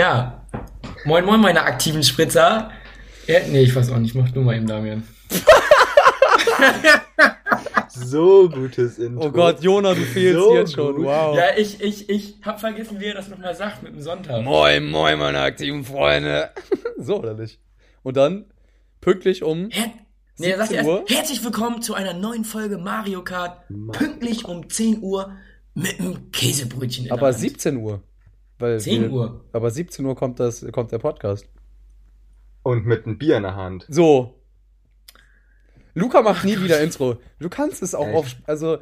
ja, moin moin meine aktiven Spritzer. Ja, nee, ich weiß auch nicht, mach du mal eben, Damian. so gutes Intro. Oh Gott, Jona, du fehlst So jetzt schon. gut. Wow. Ja, ich, ich, ich hab vergessen, wie er das nochmal sagt mit dem Sonntag. Moin, moin, meine aktiven Freunde. so, oder nicht? Und dann pünktlich um. Her nee, sagt 17 erst, Uhr? herzlich willkommen zu einer neuen Folge Mario Kart. Pünktlich um 10 Uhr mit einem Käsebrötchen in Aber der Hand. 17 Uhr. Weil 10 wir- Uhr. Aber 17 Uhr kommt, das, kommt der Podcast. Und mit einem Bier in der Hand. So. Luca macht nie wieder Intro. Du kannst es auch Echt? auf. Also,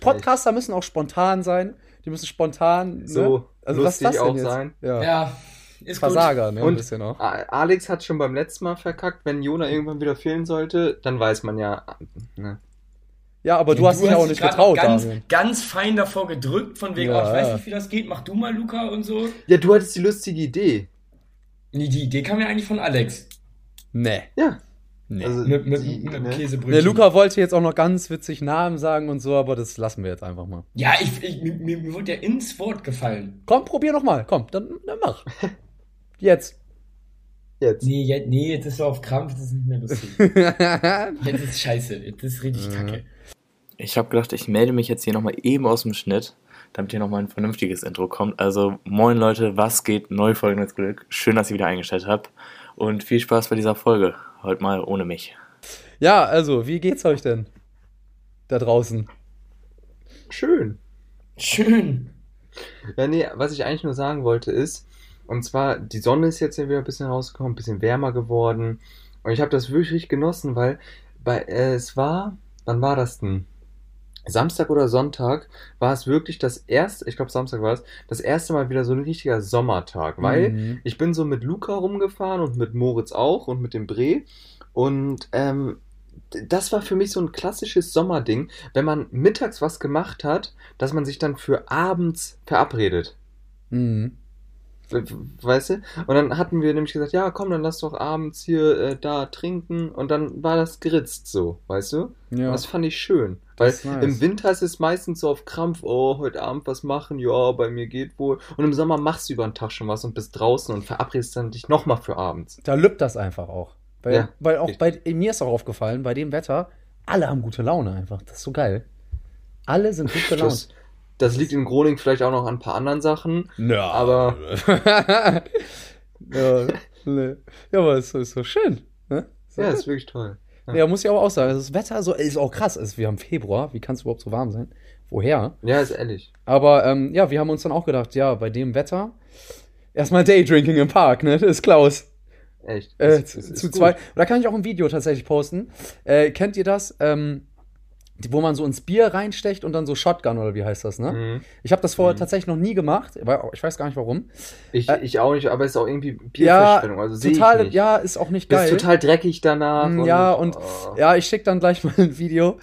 Podcaster müssen auch spontan sein. Die müssen spontan. So ne? also, was das denn auch jetzt? sein. Ja. Ja, ist Versager, ne? Und- ein bisschen auch. Alex hat schon beim letzten Mal verkackt, wenn Jona irgendwann wieder fehlen sollte, dann weiß man ja. Ne. Ja, aber du hast dich ja auch nicht getraut, ganz, Daniel. ganz fein davor gedrückt, von wegen, Ja. oh, ich weiß nicht, wie das geht, mach du mal, Luca und so. Ja, du hattest die lustige Idee. Nee, die Idee kam ja eigentlich von Alex. Nee. Ja. Nee. Also, Mit, mit, die, mit ne? Käsebrötchen. Der Luca wollte jetzt auch noch ganz witzig Namen sagen und so, aber das lassen wir jetzt einfach mal. Ja, ich, ich, mir, mir wurde ja ins Wort gefallen. Komm, probier noch mal. Komm, dann, dann mach. Jetzt. Jetzt. Nee, jetzt, nee, jetzt ist so auf Krampf, das ist nicht mehr lustig. jetzt ist scheiße, jetzt ist richtig kacke. Ich habe gedacht, ich melde mich jetzt hier nochmal eben aus dem Schnitt, damit hier nochmal ein vernünftiges Intro kommt. Also, moin Leute, was geht? Neue Folge mit Glück. Schön, dass ihr wieder eingestellt habt. Und viel Spaß bei dieser Folge. Heute mal ohne mich. ja, also, wie geht's euch denn? Da draußen. Schön. Schön. Ja, nee, was ich eigentlich nur sagen wollte ist, und zwar, die Sonne ist jetzt ja wieder ein bisschen rausgekommen, ein bisschen wärmer geworden. Und ich habe das wirklich genossen, weil bei, äh, es war, wann war das denn? Samstag oder Sonntag war es wirklich das erste, ich glaube Samstag war es, das erste Mal wieder so ein richtiger Sommertag, weil Mhm. ich bin so mit Luca rumgefahren und mit Moritz auch und mit dem Bre und ähm, das war für mich so ein klassisches Sommerding, wenn man mittags was gemacht hat, dass man sich dann für abends verabredet. Mhm. We- Weißt du? Und dann hatten wir nämlich gesagt, ja, komm, dann lass doch abends hier äh, da trinken. Und dann war das geritzt so, weißt du? Ja. Das fand ich schön. Weil nice. im Winter ist es meistens so auf Krampf, oh, heute Abend was machen, ja, bei mir geht wohl. Und im Sommer machst du über den Tag schon was und bist draußen und verabredest dann dich nochmal für abends. Da lübt das einfach auch. Weil, Ja. weil auch bei mir ist auch aufgefallen, bei dem Wetter, alle haben gute Laune einfach. Das ist so geil. Alle sind gut gelaunt. Das, liegt in Groningen vielleicht auch noch an ein paar anderen Sachen. Ja, aber- ja, nee. ja, aber es ist so schön. Ne? So Ja, gut. ist wirklich toll. ja, muss ich aber auch sagen, das Wetter so, ist auch krass. Also, wir haben Februar, wie kann es überhaupt so warm sein? Woher? Ja, ist ehrlich. Aber ähm, ja, wir haben uns dann auch gedacht, ja, bei dem Wetter erstmal Daydrinking im Park, ne? Das ist Klaus. Echt. Äh, Ist- zu ist- zu zwei. da kann ich auch ein Video tatsächlich posten. Äh, kennt ihr das? Ähm, wo man so ins Bier reinstecht und dann so Shotgun oder wie heißt das, ne? Mhm. Ich habe das vorher Mhm. tatsächlich noch nie gemacht, aber ich weiß gar nicht warum. Ich, Äh, ich auch nicht, aber es ist auch irgendwie Ja, Bierverschwendung. also sehe ich total, ja, ist auch nicht geil. ist total dreckig danach. Mm, ja, und- oh. Ja, ich schicke dann gleich mal ein Video.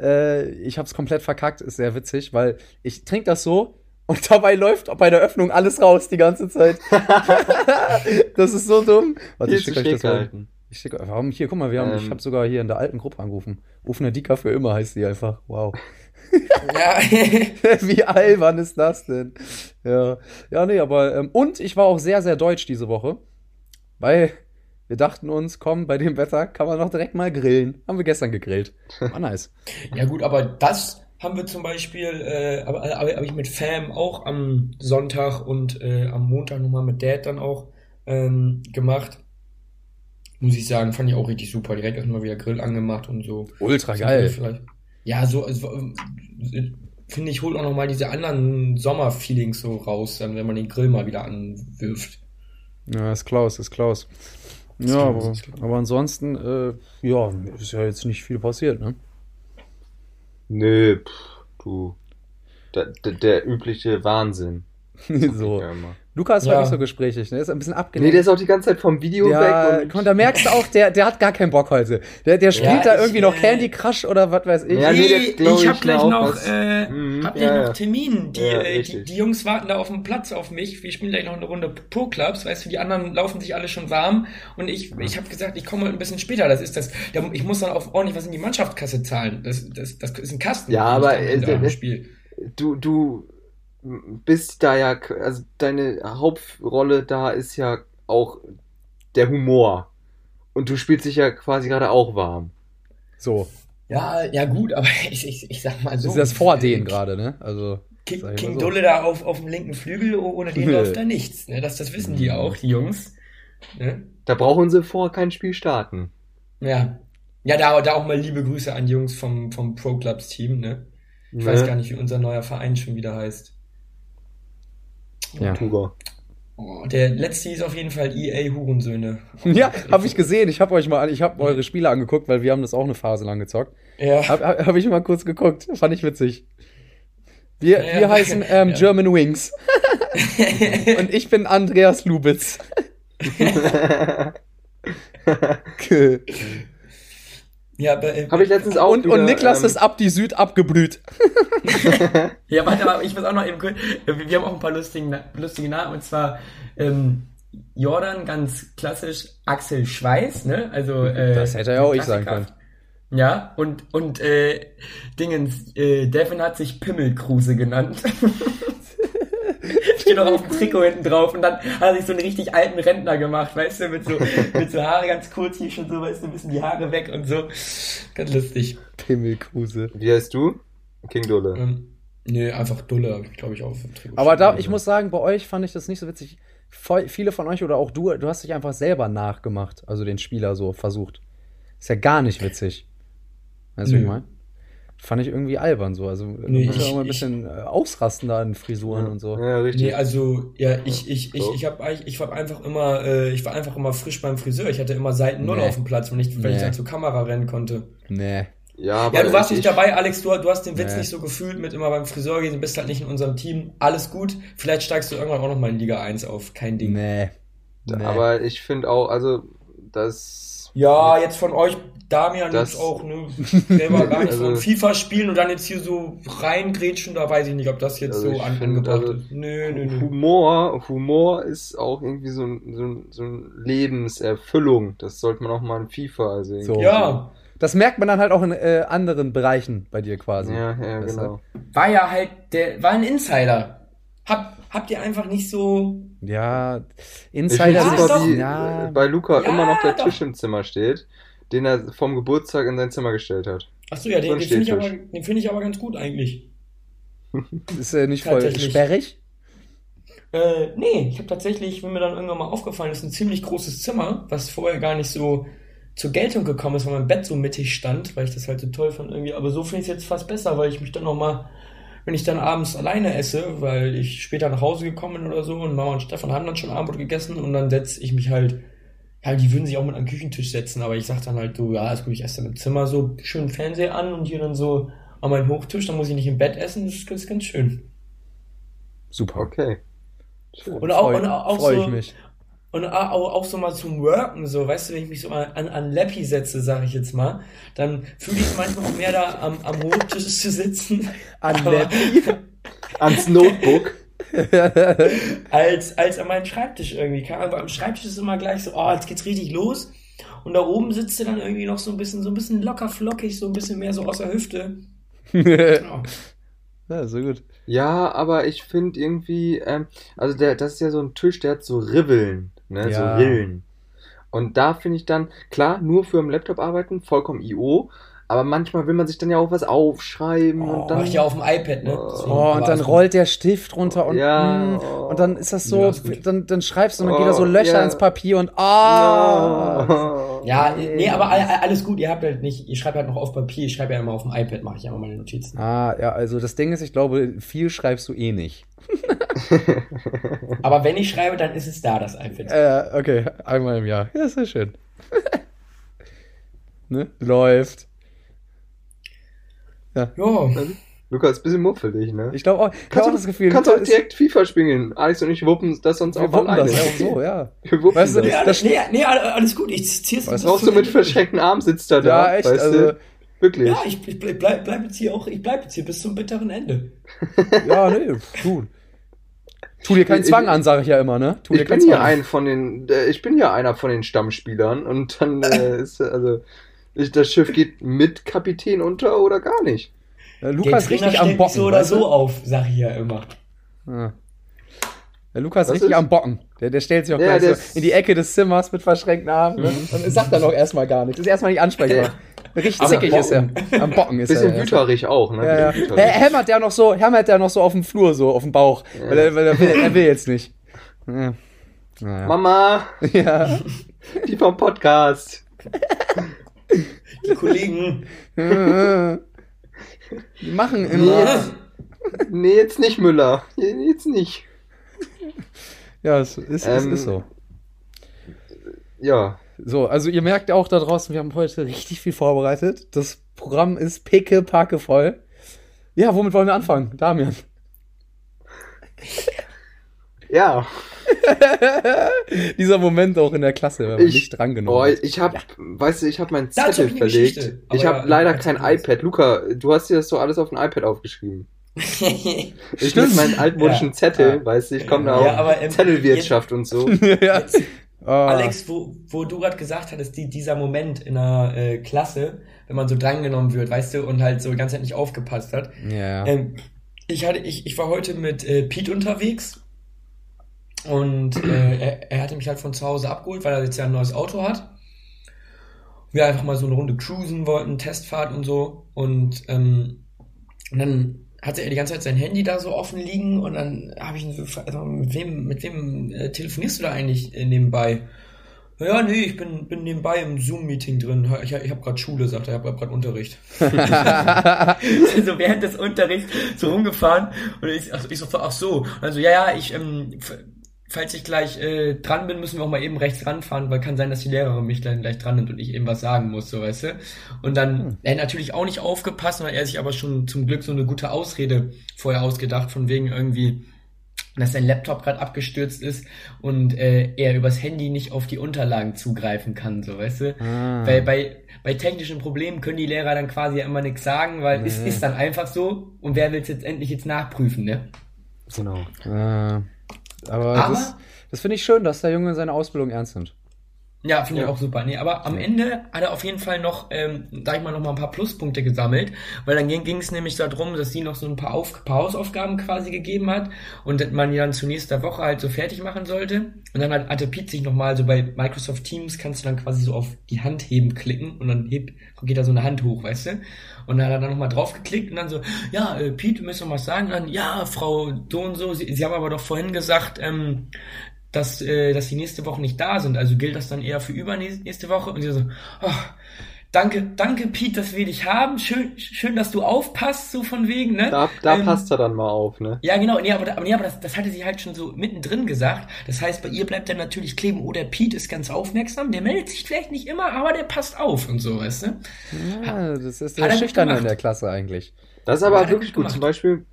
Äh, ich habe es komplett verkackt, ist sehr witzig, weil ich trinke das so und dabei läuft bei der Öffnung alles raus die ganze Zeit. das ist so dumm. Warte, Hier ich schicke euch das mal. Ich schicke, warum hier, guck mal, wir haben, ich Ähm. habe sogar hier in der alten Gruppe angerufen. Ufne Dicker für immer heißt die einfach. Wow. Ja, Wie albern ist das denn? Ja, ja, nee, aber ähm, und ich war auch sehr, sehr deutsch diese Woche, weil wir dachten uns, komm, bei dem Wetter kann man noch direkt mal grillen. Haben wir gestern gegrillt. War nice. ja gut, aber das haben wir zum Beispiel, äh, aber, aber, aber ich mit Fam auch am Sonntag und äh, am Montag nochmal mit Dad dann auch ähm, gemacht. Muss ich sagen, fand ich auch richtig super. Direkt erstmal wieder Grill angemacht und so. Ultra geil. Vielleicht. Ja, so, also, ähm, finde ich, holt auch nochmal diese anderen Sommerfeelings so raus, dann, wenn man den Grill mal wieder anwirft. Ja, ist Klaus, ist Klaus. Ist Ja, aber, aber ansonsten, äh, ja, ist ja jetzt nicht viel passiert, ne? Nö, pff, du. Der, der, der übliche Wahnsinn. so. Ja, immer. Lukas war Ja. nicht so gesprächig, ne? Ist ein bisschen Nee, abgelenkt. der ist auch die ganze Zeit vom Video ja, weg. mal, da merkst du auch, der, der hat gar keinen Bock heute. Der, der spielt Ja, da ich, irgendwie noch Candy Crush oder was weiß ich. Ja, nee, Nee, ich ich hab gleich noch, äh, Mhm, hab gleich ja, noch. Termin. Die, Ja, äh, die, die Jungs warten da auf dem Platz auf mich. Wir spielen gleich noch eine Runde Pro-Clubs. Weißt du, die anderen laufen sich alle schon warm. Und ich, ich habe gesagt, ich komme ein bisschen später. Das ist das. Da, ich muss dann auch ordentlich was in die Mannschaftskasse zahlen. Das, das, das ist ein Kasten. Ja, aber, äh, äh, Spiel. Du, du bist da ja, also deine Hauptrolle da ist ja auch der Humor. Und du spielst dich ja quasi gerade auch warm. So. Ja, ja gut, aber ich, ich, ich sag mal so. Das ist das vor denen gerade, ne? Also. King, King so. Dulle da auf, auf dem linken Flügel, oh, ohne den läuft da nichts. Ne? Das, das wissen die auch, die Jungs. Ne? Da brauchen sie vorher kein Spiel starten. Ja. Ja, da, da auch mal liebe Grüße an die Jungs vom, vom Pro Clubs Team, ne? Ich Ne? weiß gar nicht, wie unser neuer Verein schon wieder heißt. Ja. Oh, der letzte hieß auf jeden Fall EA Hurensöhne. Ja, habe ich gesehen. Ich habe euch mal, ich habe eure Spiele angeguckt, weil wir haben das auch eine Phase lang gezockt. Ja. Habe hab, hab ich mal kurz geguckt. Fand ich witzig. Wir, Ja, wir heißen ähm, ja. German Wings. Und ich bin Andreas Lubitz. Ja, aber, äh, Habe ich letztens auch Und, wieder, und Niklas ähm, ist ab die Süd abgeblüht. Ja, warte, aber ich muss auch noch eben kurz. Wir wir haben auch ein paar lustige, lustige Namen. Und zwar ähm, Jordan, ganz klassisch, Axel Schweiß, ne? Also, äh, Das hätte ja auch ich sagen Klassiker. Ja, und, und äh, Dingens, äh, Devin hat sich Pimmelkruse genannt. Steht noch auf dem Trikot hinten drauf und dann hat er sich so einen richtig alten Rentner gemacht, weißt du, mit so, mit so Haare ganz kurz hier schon so, weißt du, ein bisschen die Haare weg und so. Ganz lustig. Pimmelkruse. Wie heißt du? King Dulle. Ähm, nee, einfach Dulle, ich glaube ich, auf dem Trikot. Aber da, ich muss sagen, bei euch fand ich das nicht so witzig. Voll, viele von euch oder auch du, du hast dich einfach selber nachgemacht, also den Spieler so versucht. Ist ja gar nicht witzig. Weißt du, wie ich meine? Fand ich irgendwie albern so. Also, du Nee, musst ja ich- auch mal ein ich- bisschen äh, ausrasten da in Frisuren und so. Ja, richtig. Nee, also ja, ich ich ich So. ich habe ich war einfach immer äh, ich war einfach immer frisch beim Friseur. Ich hatte immer Seiten null Nee. auf dem Platz, wenn ich wenn ich Nee. dann zur Kamera rennen konnte. Nee. ja, aber Ja, du warst ich, nicht dabei, Alex. Du, du hast den Witz Nee. nicht so gefühlt mit immer beim Friseur gehen. Du bist halt nicht in unserem Team. Alles gut. Vielleicht steigst du irgendwann auch noch mal in Liga 1 auf. Kein Ding. Nee. nee. Aber ich finde auch, also das. Ja, jetzt von euch, Damian, Das- jetzt auch, ne? Selber gar nicht so Also- ein FIFA spielen und dann jetzt hier so reingrätschen, da weiß ich nicht, ob das jetzt Also so angebracht also, ist. Nö, nö, nö. Humor, Humor ist auch irgendwie so, ein, so, ein, so ein Lebenserfüllung. Das sollte man auch mal in FIFA also irgendwie. So. Ja, Das merkt man dann halt auch in äh, anderen Bereichen bei dir quasi. Ja, ja, genau. war ja halt, der war ein Insider. Hab, habt ihr einfach nicht so. Ja, Insider super, doch. wie ja, bei Luca Ja, immer noch der doch. Tisch im Zimmer steht, den er vom Geburtstag in sein Zimmer gestellt hat. Achso, ja, So den, den finde ich, aber- den find ich aber ganz gut eigentlich. ist äh, nicht voll Tatsächlich. sperrig. Äh, nee, ich habe tatsächlich, wenn mir dann irgendwann mal aufgefallen ist, ein ziemlich großes Zimmer, was vorher gar nicht so zur Geltung gekommen ist, weil mein Bett so mittig stand, weil ich das halt so toll fand irgendwie. Aber so finde ich es jetzt fast besser, weil ich mich dann noch mal, wenn ich dann abends alleine esse, weil ich später nach Hause gekommen bin oder so und Mama und Stefan haben dann schon Abendbrot gegessen und dann setze ich mich halt, ja, die würden sich auch mit am Küchentisch setzen, aber ich sag dann halt so, ja, ist gut, ich esse dann im Zimmer so schön Fernseher an und hier dann so an meinen Hochtisch, dann muss ich nicht im Bett essen, das ist, ist ganz schön. Super. Okay. Schön. Und auch, Freu- und auch freu so, ich mich. Und auch, auch so mal zum Worken, so, weißt du, wenn ich mich so mal an, an Lappy setze, sage ich jetzt mal, dann fühle ich manchmal auch mehr da am, am Hochtisch zu sitzen. An Lappy? Ans Notebook. als, als an meinen Schreibtisch irgendwie. Ahnung, aber am Schreibtisch ist immer gleich so, oh, jetzt geht's richtig los. Und da oben sitzt du dann irgendwie noch so ein bisschen, so ein bisschen locker flockig, so ein bisschen mehr so aus der Hüfte. Ja. ja, so gut. Ja, aber ich finde irgendwie, ähm, also der, das ist ja so ein Tisch, der hat so Ribbeln, ne, Ja. so Rillen. Und da finde ich dann, klar, nur für am Laptop arbeiten, vollkommen IO, aber manchmal will man sich dann ja auch was aufschreiben Oh, und dann. Mach ich ja auf dem iPad, ne? Oh. Deswegen, Oh, und dann rollt der Stift runter und, Ja, oh. und dann ist das so, Ja, ist dann, dann schreibst du und dann Oh, geht da so Löcher ja. ins Papier und ah! Oh. Ja, nee, aber all- all- alles gut, ihr habt halt nicht, ich schreibe halt noch auf Papier, ich schreibe ja immer auf dem iPad, mache ich ja immer meine Notizen. Ah, ja, also das Ding ist, ich glaube, viel schreibst du eh nicht. Aber wenn ich schreibe, dann ist es da, das iPad. Äh, okay, einmal im Jahr. Ja, sehr schön. ne? Läuft. Ja, Lukas, ist ein bisschen muffelig, ne? Ich glaube auch, ich Kannst auch du- das Gefühl, Kannst Luca auch direkt FIFA spielen. Alex und ich wuppen das sonst wir auch alleine. das ja auch so, ja. Wir wuppen Weißt du, das. nee, das alles, nee, nee, alles gut, ich zieh's Was Was brauchst du mit verschränkten Armen sitzt er da? Ja, echt, weißt also, du? Wirklich. Ja, ich, ich bleib, bleib, bleib jetzt hier auch, ich bleib jetzt hier bis zum bitteren Ende. ja, nee, tu. Tu dir keinen Ich- Zwang an, sage ich ja immer, ne? Tu dir ich bin Zwang. ein von den, äh, ich bin hier einer von den Stammspielern und dann äh, ist also das Schiff geht mit Kapitän unter oder gar nicht. Ja, Der Lukas Trainer richtig am Bocken. so oder weißt du? so auf, sag ich ja immer. Ja. Der Lukas ist richtig ist? am Bocken. Der, der stellt sich auch Ja, gleich der so in die Ecke des Zimmers mit verschränkten Armen ne? und sagt dann auch erstmal gar nichts. Ist erstmal nicht ansprechbar. Richtig zickig ist er. Am Bocken ist Bisschen er. wüterig auch, ne? Ja, ja. Bisschen Er wüterig. hämmert der noch so, hämmert der noch so auf dem Flur, so auf dem Bauch. Weil, er, weil er, will, er will jetzt nicht. Ja. Naja. Mama, Ja. die vom Podcast. Die Kollegen. Die machen Nee, immer. jetzt, nee, jetzt nicht Müller. Jetzt nicht. Ja, es ist, Ähm, ist so. Ja. So, also ihr merkt auch da draußen, wir haben heute richtig viel vorbereitet. Das Programm ist picke, voll. Ja, womit wollen wir anfangen? Damian. Ja. Dieser Moment auch in der Klasse, wenn man Ich- nicht drangenommen Oh, wird. ich hab, weißt du, ich hab meinen hab Zettel ich eine verlegt. Geschichte, Ich aber habe ja, leider erzähl kein iPad. Luca, du hast dir das so alles auf ein iPad aufgeschrieben. Ich Stimmt. mit meinen altmodischen Ja. Zettel, Ja. weißt du, ich komme da Ja, auf aber, ähm, Zettelwirtschaft und so. ja. Ah. Alex, wo, wo du gerade gesagt hattest, die, dieser Moment in der äh, Klasse, wenn man so drangenommen wird, weißt du, und halt so die ganze Zeit nicht aufgepasst hat. Ja. Ähm, ich, hatte, ich, ich war heute mit äh, Pete unterwegs und äh, er, er hatte mich halt von zu Hause abgeholt, weil er jetzt ja ein neues Auto hat. Wir einfach mal so eine Runde cruisen wollten, Testfahrt und so. Und, ähm, und dann hatte er die ganze Zeit sein Handy da so offen liegen und dann habe ich ihn so gefragt, also mit wem, mit wem äh, telefonierst du da eigentlich äh, nebenbei? Ja, nee, ich bin, bin nebenbei im Zoom-Meeting drin. Ich, ich habe gerade Schule, sagt er, ich habe gerade Unterricht. so während des Unterrichts so rumgefahren und ich, ach, ich so, ach so. Also ja, ja, ich, ähm, falls ich gleich äh, dran bin, müssen wir auch mal eben rechts ranfahren, weil kann sein, dass die Lehrerin mich dann gleich dran nimmt und ich eben was sagen muss, so weißt du. Und dann, er hat natürlich auch nicht aufgepasst, hat er sich aber schon zum Glück so eine gute Ausrede vorher ausgedacht, von wegen irgendwie, dass sein Laptop gerade abgestürzt ist und äh, er übers Handy nicht auf die Unterlagen zugreifen kann, so weißt du. Ah. Weil bei, bei technischen Problemen können die Lehrer dann quasi ja immer nichts sagen, weil es Nee. ist dann einfach so und wer will es jetzt endlich jetzt nachprüfen, ne? Genau. Äh, aber, Aber- das, das finde ich schön, dass der Junge seine Ausbildung ernst nimmt. Ja, finde ich Ja. auch super. Nee, aber am Ende hat er auf jeden Fall noch, ähm, sag ich mal, noch mal ein paar Pluspunkte gesammelt, weil dann ging es nämlich darum, dass sie noch so ein paar, Auf paar Hausaufgaben quasi gegeben hat und man die dann zu nächster Woche halt so fertig machen sollte. Und dann hat, hatte Pete sich nochmal so bei Microsoft Teams kannst du dann quasi so auf die Hand heben klicken und dann hebt, geht da so eine Hand hoch, weißt du? Und dann hat er dann nochmal drauf geklickt und dann so, ja, äh, Pete, du müsst noch was sagen. Und dann, ja, Frau so und so, Sie, Sie haben aber doch vorhin gesagt, ähm, dass, äh, dass die nächste Woche nicht da sind. Also gilt das dann eher für übernächste Woche. Und sie so, oh, danke, danke Pete, dass wir dich haben. Schön, schön, dass du aufpasst, so von wegen, ne? Da, da Ähm, passt er dann mal auf, ne? Ja, genau, nee, aber, aber, nee, aber das, das hatte sie halt schon so mittendrin gesagt. Das heißt, bei ihr bleibt dann natürlich kleben, oh, der Pete ist ganz aufmerksam, der meldet sich vielleicht nicht immer, aber der passt auf und so, weißt du? Ja, das ist der er Schüchterne in der Klasse eigentlich. Das ist aber Hat er wirklich gut. Zum. Beispiel,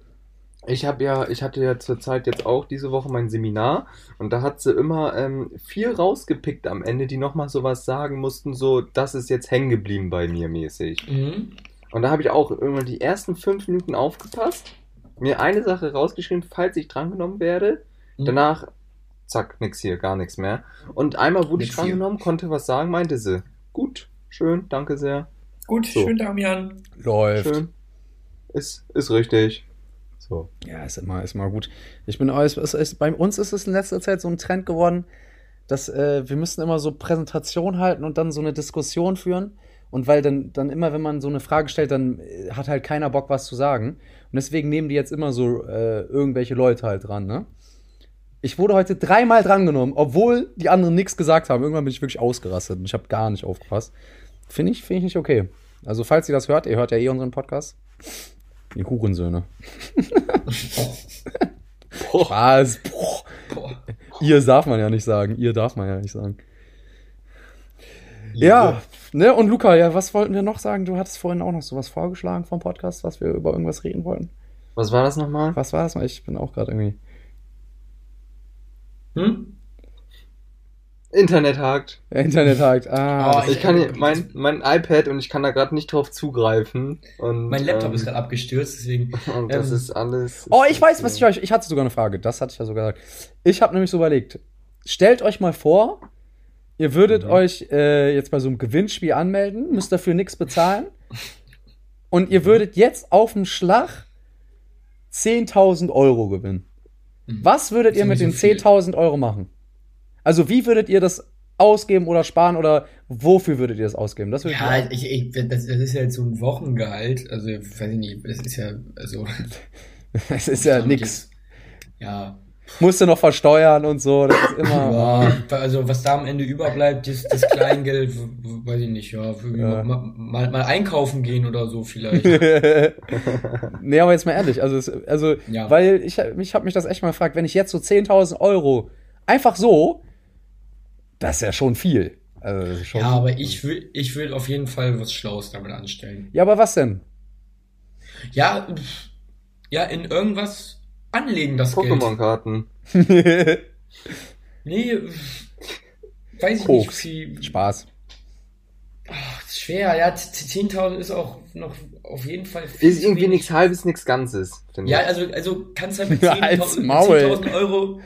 ich habe ja, ich hatte ja zurzeit jetzt auch diese Woche mein Seminar und da hat sie immer ähm, viel rausgepickt am Ende, die nochmal sowas sagen mussten, so, das ist jetzt hängen geblieben bei mir mäßig. Mhm. Und da habe ich auch irgendwann die ersten fünf Minuten aufgepasst, mir eine Sache rausgeschrieben, falls ich drangenommen werde. Mhm. Danach, zack, nix hier, gar nichts mehr. Und einmal wurde ich Nix hier. drangenommen, konnte was sagen, meinte sie. Gut, schön, danke sehr. Gut, So. schön, Damian. Läuft. Schön. Ist, ist richtig. So. Ja, ist immer, ist immer gut. Ich bin, es ist, ist, bei uns ist es in letzter Zeit so ein Trend geworden, dass äh, wir müssen immer so Präsentation halten und dann so eine Diskussion führen. Und weil dann, dann immer, wenn man so eine Frage stellt, dann äh, hat halt keiner Bock, was zu sagen. Und deswegen nehmen die jetzt immer so äh, irgendwelche Leute halt dran, ne? Ich wurde heute dreimal drangenommen, obwohl die anderen nichts gesagt haben. Irgendwann bin ich wirklich ausgerastet und ich habe gar nicht aufgepasst. Finde ich, finde ich nicht okay. Also, falls ihr das hört, ihr hört ja eh unseren Podcast. Die Hurensöhne. Boah. Boah. Ihr darf man ja nicht sagen. Ihr darf man ja nicht sagen. Ja, ne? Und Luca, ja, was wollten wir noch sagen? Du hattest vorhin auch noch sowas vorgeschlagen vom Podcast, was wir über irgendwas reden wollten. Was war das nochmal? Was war das? mal? Ich bin auch gerade irgendwie. Hm? Internet hakt. Internet hakt. Ah, Oh, Ich kann hier, mein, mein iPad und ich kann da gerade nicht drauf zugreifen. Und, Mein Laptop ähm, ist gerade abgestürzt, deswegen. Und das ähm, ist alles. Oh, ich weiß, was ich euch. Ich hatte sogar eine Frage. Das hatte ich ja sogar gesagt. Ich habe nämlich so überlegt. Stellt euch mal vor, ihr würdet Mhm. euch äh, jetzt bei so einem Gewinnspiel anmelden, müsst dafür nichts bezahlen. Und ihr würdet jetzt auf den Schlag 10.000 Euro gewinnen. Was würdet ihr mit den so viel. 10.000 Euro machen? Also wie würdet ihr das ausgeben oder sparen oder wofür würdet ihr das ausgeben? Das würde ich Ja, ich, ich, das, das ist ja jetzt so ein Wochengehalt. Also, weiß ich nicht, das ist ja, also. Es ist ja nix. jetzt- Ja. Musst du noch versteuern und so. Das ist immer. Ja, also was da am Ende überbleibt, das, das Kleingeld, weiß ich nicht, ja, Ja. Mal, mal, mal einkaufen gehen oder so vielleicht. nee, aber jetzt mal ehrlich, also, es, also Ja. weil ich, ich habe mich das echt mal gefragt, wenn ich jetzt so 10.000 Euro einfach so, das ist ja schon viel. Also, schon, Ja, aber ich will, ich will auf jeden Fall was Schlaues damit anstellen. Ja, aber was denn? Ja, ja, in irgendwas anlegen das Geld. Pokémon-Karten. Nee, weiß ich Koks. nicht, wie, Spaß. ach, schwer, ja, z- z- 10.000 ist auch noch auf jeden Fall viel Ist irgendwie wenig. nichts Halbes, nichts Ganzes. Ja, also, also kannst halt mit Ja, 10.000 halt's mit Maul. 10.000 Euro.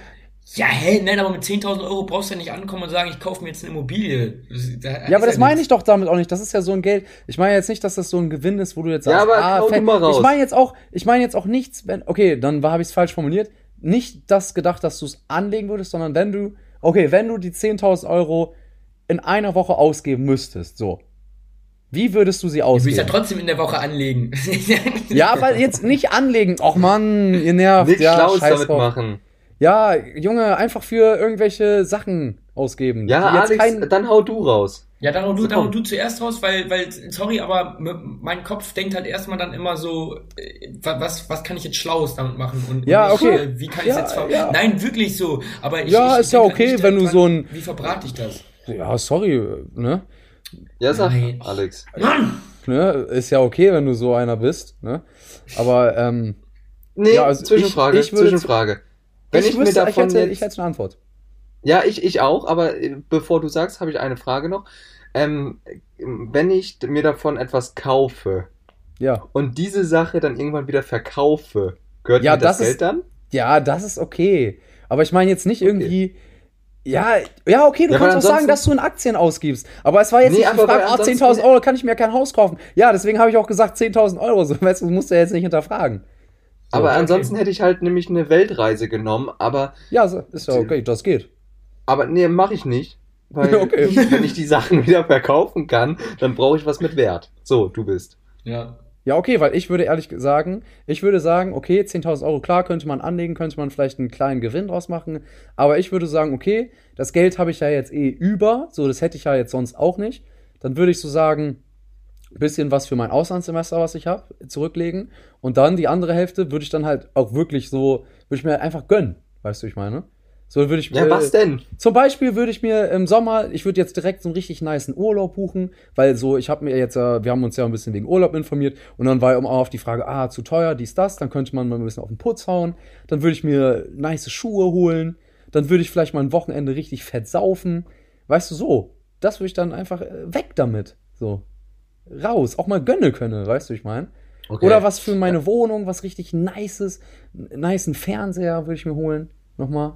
Ja, hä, nein, aber mit 10.000 Euro brauchst du ja nicht ankommen und sagen, ich kaufe mir jetzt eine Immobilie. Da Ja, aber das meine nichts. ich doch damit auch nicht. Das ist ja so ein Geld. Ich meine jetzt nicht, dass das so ein Gewinn ist, wo du jetzt Ja, sagst, aber ah, fett. mal raus. ich meine jetzt auch, ich meine jetzt auch nichts, wenn, okay, dann habe ich es falsch formuliert. Nicht das gedacht, dass du es anlegen würdest, sondern wenn du, okay, wenn du die 10.000 Euro in einer Woche ausgeben müsstest, so. Wie würdest du sie Du willst ja ausgeben? trotzdem in der Woche anlegen. Ja, aber jetzt nicht anlegen. Och Mann, ihr nervt. Nichts ja, Schlaues damit drauf. machen. Ja, Junge, einfach für irgendwelche Sachen ausgeben. Ja, Alex, kein- dann hau du raus. Ja, dann hau du, So, dann hau du zuerst raus, weil, weil, sorry, aber mein Kopf denkt halt erstmal dann immer so, äh, wa- was, was kann ich jetzt Schlaues damit machen und, Ja, und okay. äh, wie kann ich Ja, jetzt ver ja. Nein, wirklich so. Aber ich, Ja, ich, ist ja halt okay, wenn du daran, so ein- Wie verbrate ich das? ja, sorry, ne? Ja, sag, Nein. Alex. Mann! ne? Ist ja okay, wenn du so einer bist, ne? Aber, ähm, Nee, Ja, also Zwischenfrage, ich- ich würde- Zwischenfrage. Wenn ich, mir wüsste, davon ich hätte, jetzt... ich hätte eine Antwort. Ja, ich, ich auch, aber äh, bevor du sagst, habe ich eine Frage noch. Ähm, wenn ich mir davon etwas kaufe Ja. und diese Sache dann irgendwann wieder verkaufe, gehört Ja, mir das, das ist- Geld dann? Ja, das ist okay. Aber ich meine jetzt nicht Okay. irgendwie. Ja, ja, okay, du Ja, kannst auch sagen, dass du in Aktien ausgibst. Aber es war jetzt Nee, nicht die Frage, ansonsten- 10.000 Euro kann ich mir kein Haus kaufen. Ja, deswegen habe ich auch gesagt 10.000 Euro. So, weißt du, das musst du ja jetzt nicht hinterfragen. So. aber okay. ansonsten hätte ich halt nämlich eine Weltreise genommen, aber, Ja, ist ja okay, das geht. aber nee, mache ich nicht. Weil Okay. wenn ich die Sachen wieder verkaufen kann, dann brauche ich was mit Wert. So, du bist. Ja. Ja, okay, weil ich würde ehrlich sagen, ich würde sagen, okay, 10.000 Euro, klar, könnte man anlegen, könnte man vielleicht einen kleinen Gewinn draus machen, aber ich würde sagen, okay, das Geld habe ich ja jetzt eh über, so, das hätte ich ja jetzt sonst auch nicht. Dann würde ich so sagen, ein bisschen was für mein Auslandssemester, was ich habe, zurücklegen. Und dann die andere Hälfte würde ich dann halt auch wirklich so, würde ich mir halt einfach gönnen, weißt du, ich meine? So würde ich Ja, äh, was denn? zum Beispiel würde ich mir im Sommer, ich würde jetzt direkt so einen richtig niceen Urlaub buchen, weil so, ich habe mir jetzt, äh, wir haben uns ja ein bisschen wegen Urlaub informiert und dann war ja immer auf die Frage, ah, zu teuer, dies, das, dann könnte man mal ein bisschen auf den Putz hauen, dann würde ich mir nice Schuhe holen, dann würde ich vielleicht mal ein Wochenende richtig fett saufen, weißt du, so, das würde ich dann einfach äh, weg damit, so, raus, auch mal gönne können, weißt du, ich meine. Okay. Oder was für meine Wohnung, was richtig nices, niceen Fernseher würde ich mir holen, nochmal.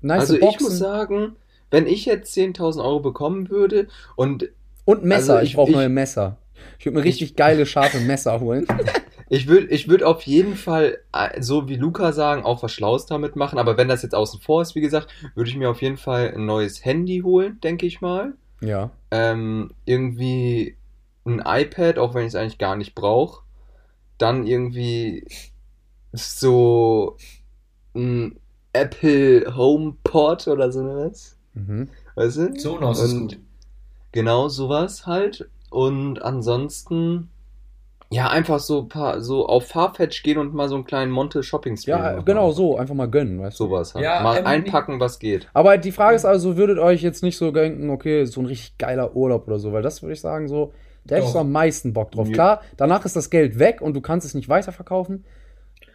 Nice Also ich Boxen. muss sagen, wenn ich jetzt 10.000 Euro bekommen würde und Und Messer, Also ich, ich- brauche ich- neue Messer. Ich würde mir richtig geile, scharfe Messer holen. ich würde ich würd auf jeden Fall, äh, so wie Luca sagen, auch was Schlaues damit machen. Aber wenn das jetzt außen vor ist, wie gesagt, würde ich mir auf jeden Fall ein neues Handy holen, denke ich mal. Ja. Ähm, irgendwie ein iPad, auch wenn ich es eigentlich gar nicht brauche. Dann irgendwie so ein Apple HomePod oder so was. Mhm. Weißt du? Sonos ist Und gut. Genau sowas halt. Und ansonsten, ja, einfach so ein paar, so auf Farfetch gehen und mal so einen kleinen Monte Shopping Spree Ja, machen. genau so, einfach mal gönnen, weißt du. Sowas halt. Ja, mal ähm, einpacken, was geht. Aber die Frage ist also, würdet euch jetzt nicht so denken, okay, so ein richtig geiler Urlaub oder so, weil das würde ich sagen, so, da hättest du Doch. am meisten Bock drauf. Ja. Klar, danach ist das Geld weg und du kannst es nicht weiterverkaufen.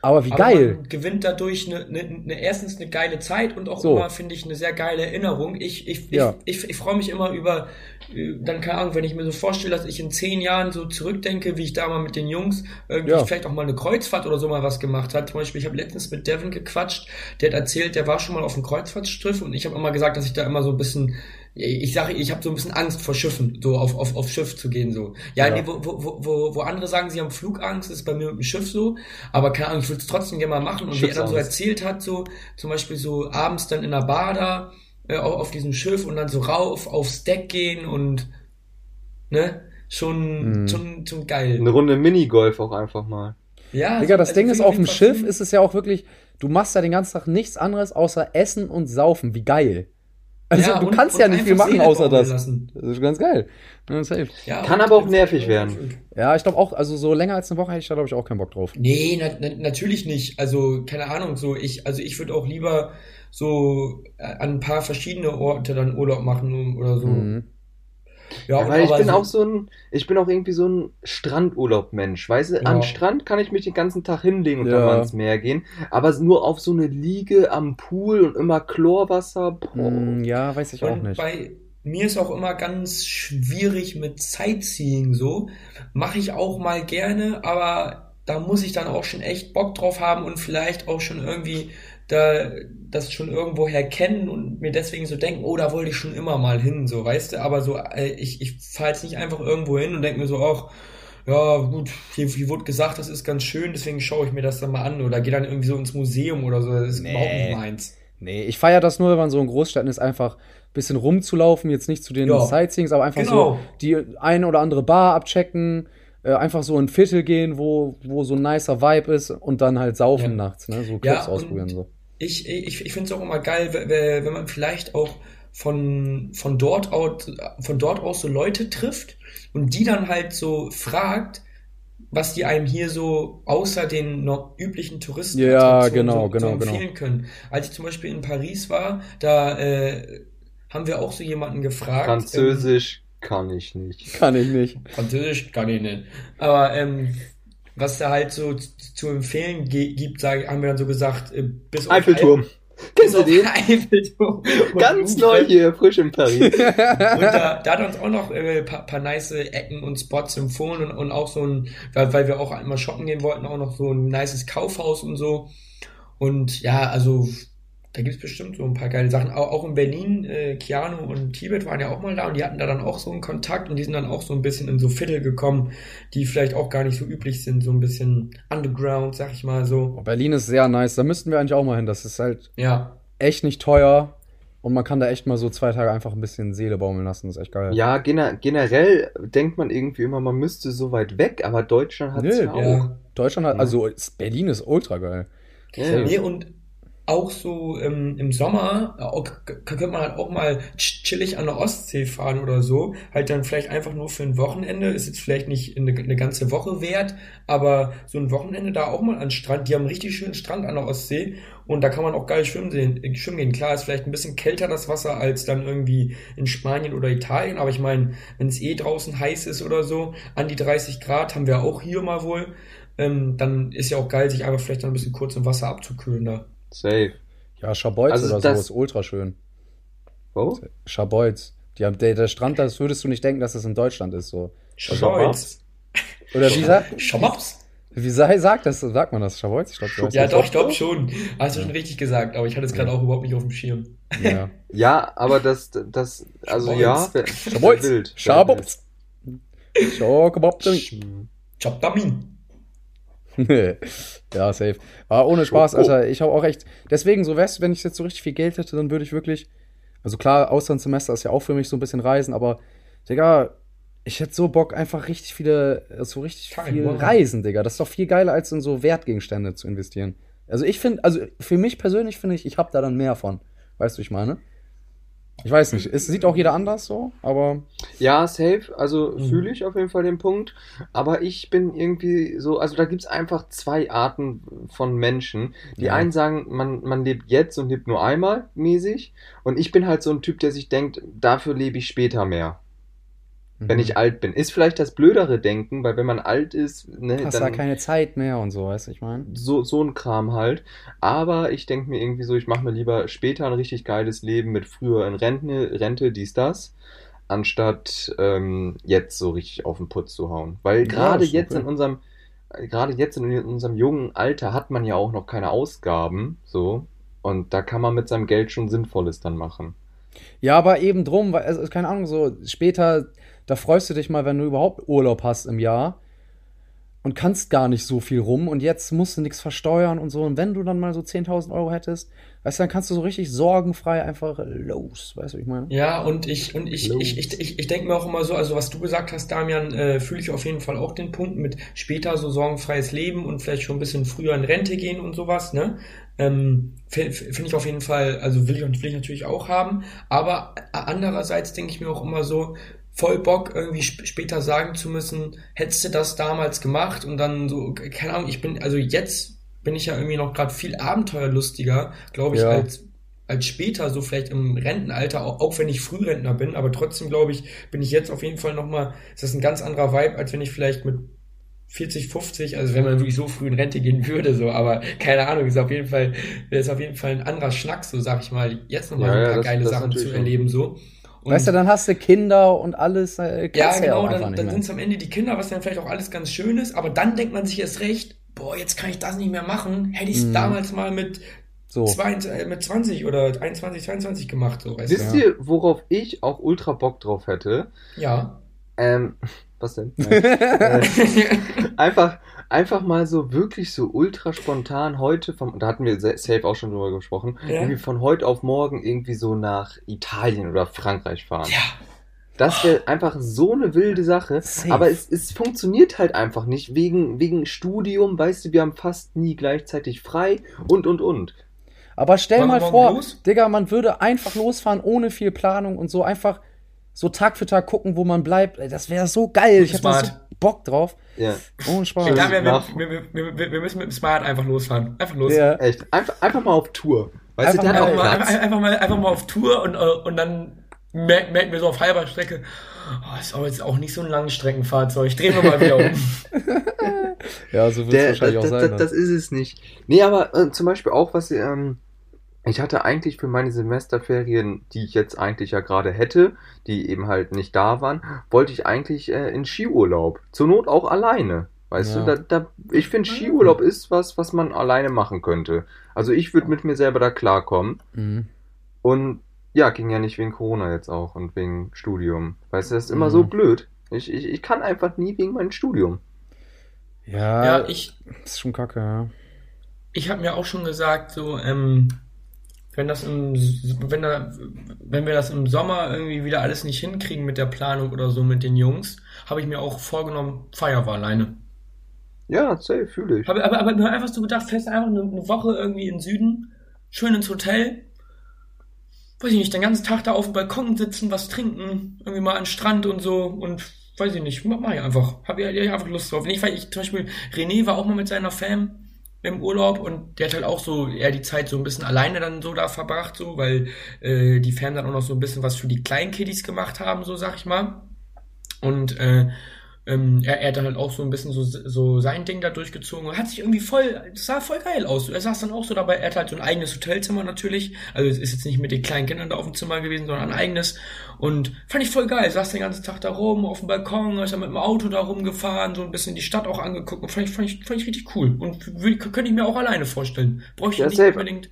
Aber wie Aber geil. Man gewinnt dadurch eine, eine, eine, erstens eine geile Zeit und auch So. immer, finde ich, eine sehr geile Erinnerung. Ich, ich, Ja. ich, ich, ich freue mich immer über, äh, dann keine Ahnung, wenn ich mir so vorstelle, dass ich in zehn Jahren so zurückdenke, wie ich da mal mit den Jungs irgendwie Ja. vielleicht auch mal eine Kreuzfahrt oder so mal was gemacht hat. Zum Beispiel, ich habe letztens mit Devin gequatscht, der hat erzählt, der war schon mal auf einem Kreuzfahrtschiff und ich habe immer gesagt, dass ich da immer so ein bisschen ich sage, ich habe so ein bisschen Angst vor Schiffen, so auf, auf, auf Schiff zu gehen, so. Ja, Ja. nee, wo, wo, wo, wo andere sagen, sie haben Flugangst, ist bei mir mit dem Schiff so, aber keine Ahnung, ich würde es trotzdem gerne mal machen. Und wie er dann so erzählt hat, so, zum Beispiel so abends dann in der Bar da, äh, auf, diesem Schiff und dann so rauf aufs Deck gehen und, ne, schon, Mhm. schon, schon geil. Eine Runde Minigolf auch einfach mal. Ja, Digga, das also Ding ist, auf dem Schiff ist es ja auch wirklich, du machst ja den ganzen Tag nichts anderes außer Essen und Saufen. Wie geil. Also Ja, du und- kannst und ja nicht viel machen außer das. lassen. Das ist ganz geil. Ja, safe. Ja, Kann aber auch nervig werden. Ja, ich glaube auch, also so länger als eine Woche hätte ich da, glaube ich, auch keinen Bock drauf. Nee, na, na, natürlich nicht. Also, keine Ahnung, so ich, also ich würde auch lieber so äh, an ein paar verschiedene Orte dann Urlaub machen oder so. Mhm. Ja, Ja, weil ich bin so, auch so ein, ich bin auch irgendwie so ein Strandurlaub-Mensch. Weißt du, Ja. am Strand kann ich mich den ganzen Tag hinlegen und Ja. dann mal ins Meer gehen. Aber nur auf so eine Liege am Pool und immer Chlorwasser. Boah. Mm, ja, weiß ich auch und nicht. bei mir ist auch immer ganz schwierig mit Sightseeing so. Mache ich auch mal gerne, aber da muss ich dann auch schon echt Bock drauf haben und vielleicht auch schon irgendwie da das schon irgendwoher kennen und mir deswegen so denken, oh, da wollte ich schon immer mal hin, so, weißt du, aber so, äh, ich, ich fahre jetzt nicht einfach irgendwo hin und denke mir so, ach, ja, gut, hier, hier wurde gesagt, das ist ganz schön, deswegen schaue ich mir das dann mal an oder gehe dann irgendwie so ins Museum oder so, das ist Nee. überhaupt nicht meins. Nee, ich feiere das nur, wenn man so in Großstädten ist, einfach ein bisschen rumzulaufen, jetzt nicht zu den Ja. Sightseeings, aber einfach Genau. so die eine oder andere Bar abchecken, äh, einfach so in ein Viertel gehen, wo, wo so ein nicer Vibe ist und dann halt saufen Ja. nachts, ne? So Ja, Clubs und- ausprobieren so. Ich, ich, ich finde es auch immer geil, we- we- wenn man vielleicht auch von, von dort aus, von dort aus so Leute trifft und die dann halt so fragt, was die einem hier so außer den noch üblichen Touristen Ja, genau, so, genau, so genau. empfehlen können. Als ich zum Beispiel in Paris war, da äh, haben wir auch so jemanden gefragt. Französisch kann ich nicht. Kann ich nicht. Ähm, Französisch kann ich nicht. Aber ähm, was da halt so zu, empfehlen gibt, sag, haben wir dann so gesagt, äh, bis auf Eiffelturm. Bis Kennst du auf den? Eiffelturm. Ganz neu hier, frisch in Paris. Und da, da hat uns auch noch äh, paar, paar nice Ecken und Spots empfohlen und, und auch so ein, weil, weil wir auch einmal shoppen gehen wollten, auch noch so ein nices Kaufhaus und so. Und ja, also da gibt's bestimmt so ein paar geile Sachen. Auch, auch in Berlin, äh, Keanu und Tibet waren ja auch mal da und die hatten da dann auch so einen Kontakt und die sind dann auch so ein bisschen in so Viertel gekommen, die vielleicht auch gar nicht so üblich sind, so ein bisschen underground, sag ich mal so. Berlin ist sehr nice, da müssten wir eigentlich auch mal hin. Das ist halt Ja, echt nicht teuer und man kann da echt mal so zwei Tage einfach ein bisschen Seele baumeln lassen. Das ist echt geil. Ja, gener generell denkt man irgendwie immer, man müsste so weit weg, aber Deutschland hat es Nö, ja auch. ja. Deutschland hat, Ja. also ist- Berlin ist ultra geil. Ja. Nee, und auch so ähm, im Sommer auch, könnte man halt auch mal ch- chillig an der Ostsee fahren oder so. Halt dann vielleicht einfach nur für ein Wochenende. Ist jetzt vielleicht nicht eine, eine ganze Woche wert, aber so ein Wochenende da auch mal an Strand. Die haben einen richtig schönen Strand an der Ostsee und da kann man auch geil schwimmen, sehen, äh, schwimmen gehen. Klar, ist vielleicht ein bisschen kälter das Wasser als dann irgendwie in Spanien oder Italien, aber ich meine, wenn es eh draußen heiß ist oder so, an die 30 Grad haben wir auch hier mal wohl, ähm, dann ist ja auch geil, sich einfach vielleicht dann ein bisschen kurz im Wasser abzukühlen da. Safe. Ja, Schabolz Also oder das- so ist ultra schön. Oh? Schabolz. Die haben, der, der Strand, das würdest du nicht denken, dass es in Deutschland ist. So. Schabholz. Oder wie, sagt, Schabops? wie sei, sagt, das, sagt man das? Schabolz? Ich heißt Ja, das. doch, ich glaube schon. Hast du schon richtig gesagt, aber ich hatte es gerade auch überhaupt nicht auf dem Schirm. Ja. Ja, aber das, das, also Schabbolz. ja, wär- Schabolz. wär wild, wär Schabolz. Schokobop. ja, safe. Aber ohne Spaß, Schoko. Alter. Ich habe auch echt. Deswegen, so wär's, wenn ich jetzt so richtig viel Geld hätte, dann würde ich wirklich. Also klar, Auslandssemester ist ja auch für mich so ein bisschen Reisen, aber, Digga, ich hätte so Bock, einfach richtig viele, so richtig Kein viel Wunder. reisen, Digga. Das ist doch viel geiler, als in so Wertgegenstände zu investieren. Also ich finde, also für mich persönlich finde ich, ich habe da dann mehr von. Weißt du, ich meine? Ich weiß nicht. Es sieht auch jeder anders so, aber. Ja, safe. Also Mhm. fühle ich auf jeden Fall den Punkt. Aber ich bin irgendwie so, also da gibt's einfach zwei Arten von Menschen. Die Ja. einen sagen, man, man lebt jetzt und lebt nur einmal mäßig. Und ich bin halt so ein Typ, der sich denkt, dafür lebe ich später mehr, wenn Mhm. ich alt bin. Ist vielleicht das blödere Denken, weil wenn man alt ist, ne, hast da dann keine Zeit mehr und so, weißt du, ich meine? so, so ein Kram halt. Aber ich denke mir irgendwie so, ich mache mir lieber später ein richtig geiles Leben mit früher in Rente, Rente dies, das, anstatt ähm, jetzt so richtig auf den Putz zu hauen. Weil Ja, gerade ist jetzt in unserem, gerade jetzt in unserem jungen Alter hat man ja auch noch keine Ausgaben, so. Und da kann man mit seinem Geld schon Sinnvolles dann machen. Ja, aber eben drum, weil, also, keine Ahnung, so später, da freust du dich mal, wenn du überhaupt Urlaub hast im Jahr und kannst gar nicht so viel rum und jetzt musst du nichts versteuern und so. Und wenn du dann mal so 10.000 Euro hättest, weißt du, dann kannst du so richtig sorgenfrei einfach los, weißt du, was ich meine? Ja, und ich, und ich, ich, ich, ich, ich denke mir auch immer so, also was du gesagt hast, Damian, äh, fühle ich auf jeden Fall auch den Punkt mit später so sorgenfreies Leben und vielleicht schon ein bisschen früher in Rente gehen und sowas, ne? Ähm, Finde ich auf jeden Fall, also will ich, will ich natürlich auch haben, aber andererseits denke ich mir auch immer so, voll Bock, irgendwie sp später sagen zu müssen, hättest du das damals gemacht und dann so, keine Ahnung, ich bin, also jetzt bin ich ja irgendwie noch gerade viel abenteuerlustiger, glaube ich, Ja. als als später, so vielleicht im Rentenalter, auch, auch wenn ich Frührentner bin, aber trotzdem glaube ich, bin ich jetzt auf jeden Fall nochmal, ist das ein ganz anderer Vibe, als wenn ich vielleicht mit 40, 50, also wenn man wirklich so früh in Rente gehen würde, so, aber keine Ahnung, ist auf jeden Fall, ist auf jeden Fall ein anderer Schnack, so sag ich mal, jetzt nochmal Ja, ein ja, paar das- geile das Sachen zu erleben, so. Und weißt du, dann hast du Kinder und alles. Äh, ja, kannst du genau, auch einfach dann, dann sind es am Ende die Kinder, was dann vielleicht auch alles ganz schön ist, aber dann denkt man sich erst recht, boah, jetzt kann ich das nicht mehr machen, hätte ich es Mhm. damals mal mit, So. zwei, äh, mit 20 oder 21, 22 gemacht, so, weißt Wisst du. ihr, worauf ich auch ultra Bock drauf hätte? Ja. Ähm, was denn? äh, einfach, einfach mal so wirklich so ultra spontan heute vom, da hatten wir sa- safe auch schon drüber gesprochen, Ja. irgendwie von heute auf morgen irgendwie so nach Italien oder Frankreich fahren. Ja. Das wäre einfach so eine wilde Sache. Safe. Aber es, es funktioniert halt einfach nicht wegen, wegen Studium, weißt du, wir haben fast nie gleichzeitig frei und und und. Aber stell mal vor, los? Digga, man würde einfach losfahren ohne viel Planung und so einfach so Tag für Tag gucken, wo man bleibt. Das wäre so geil. Ich hätte da so. Bock drauf. Ja, Ohne Spaß. Ja, Schön. wir, wir, wir, wir, müssen mit dem Smart einfach losfahren. Einfach los. Ja. echt. Einfach, einfach mal auf Tour. Weißt Einfach du, der hat auch Einfach, mal, einfach, einfach, mal, einfach mal auf Tour und, äh, und dann merken, merken wir so auf halber Strecke, oh, ist aber jetzt auch nicht so ein Langstreckenfahrzeug. Drehen wir mal wieder um. Ja, so wird es wahrscheinlich das, auch das, sein. das, das ist es nicht. Nee, aber äh, zum Beispiel auch, was ähm, ich hatte eigentlich für meine Semesterferien, die ich jetzt eigentlich ja gerade hätte, die eben halt nicht da waren, wollte ich eigentlich äh, in Skiurlaub. Zur Not auch alleine. Weißt Ja. du, da, da, ich finde Skiurlaub ist was, was man alleine machen könnte. Also ich würde mit mir selber da klarkommen. mhm. Und ja, ging ja nicht wegen Corona jetzt auch und wegen Studium. Weißt du, das ist immer Mhm. so blöd. Ich, ich, ich kann einfach nie wegen meinem Studium. Ja, Ja, ich, ist schon kacke, ja. ich habe mir auch schon gesagt, so, ähm, wenn das im, wenn da, wenn wir das im Sommer irgendwie wieder alles nicht hinkriegen mit der Planung oder so mit den Jungs, habe ich mir auch vorgenommen, war alleine. Ja, safe, fühle ich. Aber, aber, aber mir einfach so gedacht, fährst einfach eine, eine Woche irgendwie in den Süden, schön ins Hotel, weiß ich nicht, den ganzen Tag da auf dem Balkon sitzen, was trinken, irgendwie mal an den Strand und so und weiß ich nicht, mach, mach ich einfach. Hab ich, hab ich einfach Lust drauf. Ich, weil ich zum Beispiel, René war auch mal mit seiner Fam im Urlaub und der hat halt auch so eher die Zeit so ein bisschen alleine dann so da verbracht, so, weil äh, die Fam dann auch noch so ein bisschen was für die Kleinkiddies gemacht haben, so sag ich mal. Und äh, ähm, er, er hat dann halt auch so ein bisschen so, so sein Ding da durchgezogen und hat sich irgendwie voll, das sah voll geil aus. Er saß dann auch so dabei, er hat halt so ein eigenes Hotelzimmer natürlich. Also es ist jetzt nicht mit den kleinen Kindern da auf dem Zimmer gewesen, sondern ein eigenes. Und fand ich voll geil. Saß den ganzen Tag da rum, auf dem Balkon, ist dann mit dem Auto da rumgefahren, so ein bisschen die Stadt auch angeguckt. Und fand ich, fand ich, fand ich richtig cool. Und könnte ich mir auch alleine vorstellen. Brauche ich Ja, nicht safe. unbedingt.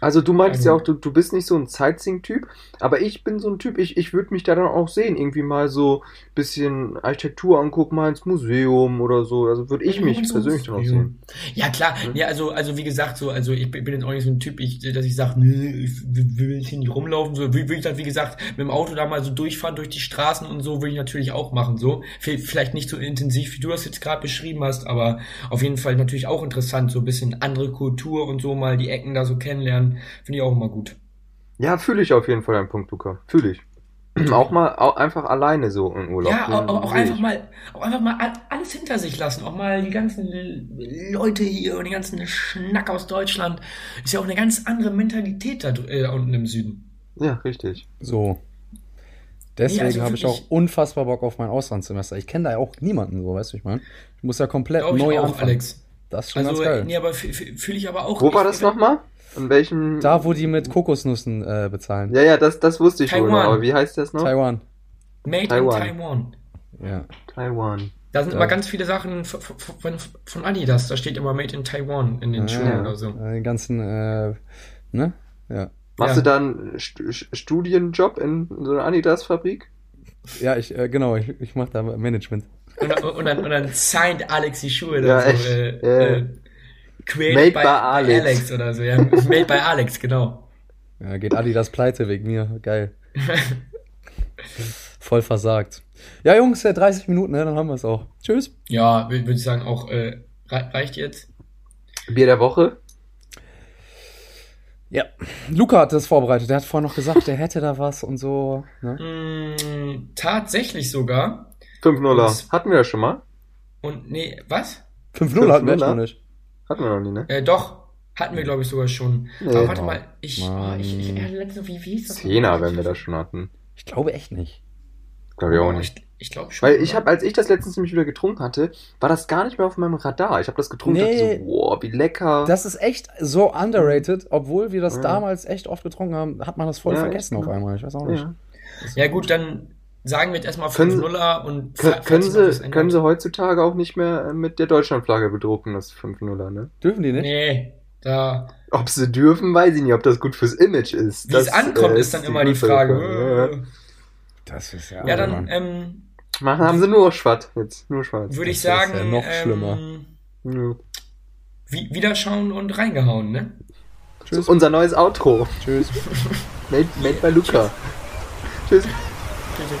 Also du meintest ja auch, du, du bist nicht so ein Sightseeing-Typ, aber ich bin so ein Typ, ich, ich würde mich da dann auch sehen, irgendwie mal so ein bisschen Architektur angucken, mal ins Museum oder so. Also würde ich mich persönlich dann auch sehen. Ja, klar. Ja, also, also wie gesagt, so, also ich bin jetzt auch nicht so ein Typ, ich, dass ich sage, nö, ich will hier nicht rumlaufen. So, will, will ich dann, wie gesagt, mit dem Auto da mal so durchfahren durch die Straßen und so, will ich natürlich auch machen. So. Vielleicht nicht so intensiv, wie du das jetzt gerade beschrieben hast, aber auf jeden Fall natürlich auch interessant, so ein bisschen andere Kultur und so mal die Ecken da so kennenlernen. Finde ich auch immer gut. Ja, fühle ich auf jeden Fall einen Punkt, Luca. Fühle ich. auch mal auch einfach alleine so in Urlaub. Ja, auch, auch einfach mal, auch einfach mal all- alles hinter sich lassen. Auch mal die ganzen Leute hier und den ganzen Schnack aus Deutschland. Ist ja auch eine ganz andere Mentalität da äh, unten im Süden. Ja, richtig. So. Deswegen also habe ich auch unfassbar Bock auf mein Auslandssemester. Ich kenne da ja auch niemanden so, weißt du, ich meine. Ich muss ja komplett Glaube ich neu auch, anfangen. Alex. Das ist schon Also, ganz geil. nee, aber fühle ich aber auch. Wo war das nochmal? In welchem? Da, wo die mit Kokosnüssen äh, bezahlen. Ja, ja, das, das wusste ich. Taiwan. Aber wie heißt das noch? Taiwan. Made Taiwan. in Taiwan. Ja. Taiwan. Da sind Ja. immer ganz viele Sachen von, von, von Adidas. Da steht immer Made in Taiwan in den Schuhen ja. oder so. Den ganzen, äh, ne? Ja. Machst Ja. du da einen St St- Studienjob in so einer Adidas-Fabrik? Ja, ich, äh, genau, ich, ich mache da Management. Und, dann- und, dann, und dann signed Alex die Schuhe. Ja, dann echt. so, äh, Ja. äh, created Made by, by Alex. Alex oder so. Ja, made by Alex, genau. Ja, geht Adidas pleite wegen mir. Geil. Voll versagt. Ja, Jungs, äh, 30 Minuten, ne, dann haben wir es auch. Tschüss. Ja, wür- würde ich sagen, auch äh, rei- reicht jetzt. Bier der Woche? Ja, Luca hat das vorbereitet. Der hat vorhin noch gesagt, der hätte da was und so. Ne? Mm, tatsächlich sogar. 5-0er. Und- Hatten wir das schon mal? Und nee, was? 5-0 hatten wir 5-0, schon nicht. Hatten wir noch nie, ne? Äh, doch, hatten wir, glaube ich, sogar schon. Nee. Aber warte mal, ich, oh, ich, ich, ich letztens, wie, wie hieß das? Zehner, wenn wir das schon hatten. Ich glaube echt nicht. Glaube ich auch Oh, nicht. Ich, ich glaube schon. Weil ich habe, als ich das letztens nämlich wieder getrunken hatte, war das gar nicht mehr auf meinem Radar. Ich habe das getrunken und Nee. dachte so, wow, wie lecker. Das ist echt so underrated, obwohl wir das Ja. damals echt oft getrunken haben, hat man das voll Ja, vergessen auf ja. einmal. Ich weiß auch nicht. ja. Ja, gut, dann sagen wir jetzt erstmal Können- 5-0er und können, sie, können sie heutzutage auch nicht mehr äh, mit der Deutschlandflagge bedrucken, das 5-0er, ne? Dürfen die nicht? Nee, da. Ob sie dürfen, weiß ich nicht, ob das gut fürs Image ist. Wie es Das, ankommt, äh, ist dann immer die Frage. Frage. Ja. Das ist ja. Ja, dann ähm, Machen haben sie nur schwarz jetzt, nur schwarz. würde ich sagen, ja noch ähm, schlimmer. Ja. Wie, wiederschauen und reingehauen, ne? Tschüss. Unser neues Outro. Tschüss. Made, made by Luca. Tschüss. Bitte.